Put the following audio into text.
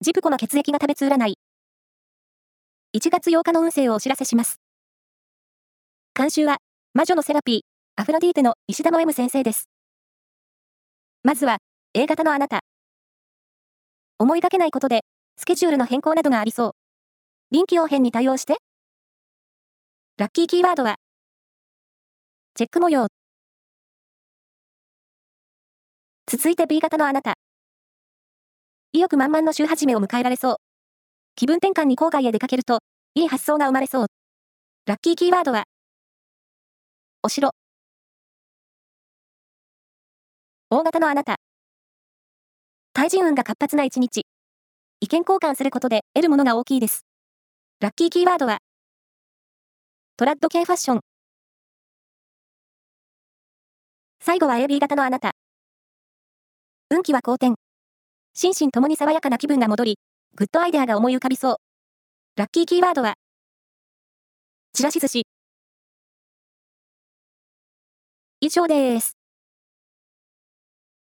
ジプコの血液が食べつ占い。1月8日の運勢をお知らせします。監修は、魔女のセラピー、アフロディーテの石田の M 先生です。まずは、A 型のあなた。思いがけないことで、スケジュールの変更などがありそう。臨機応変に対応して。ラッキーキーワードは、チェック模様。続いて B 型のあなた。意欲満々の週始めを迎えられそう。気分転換に郊外へ出かけると、いい発想が生まれそう。ラッキーキーワードは、お城。大型のあなた。対人運が活発な一日。意見交換することで得るものが大きいです。ラッキーキーワードは、トラッド系ファッション。最後は AB 型のあなた。運気は好転。心身ともに爽やかな気分が戻り、グッドアイデアが思い浮かびそう。ラッキーキーワードは、ちらし寿司。以上です。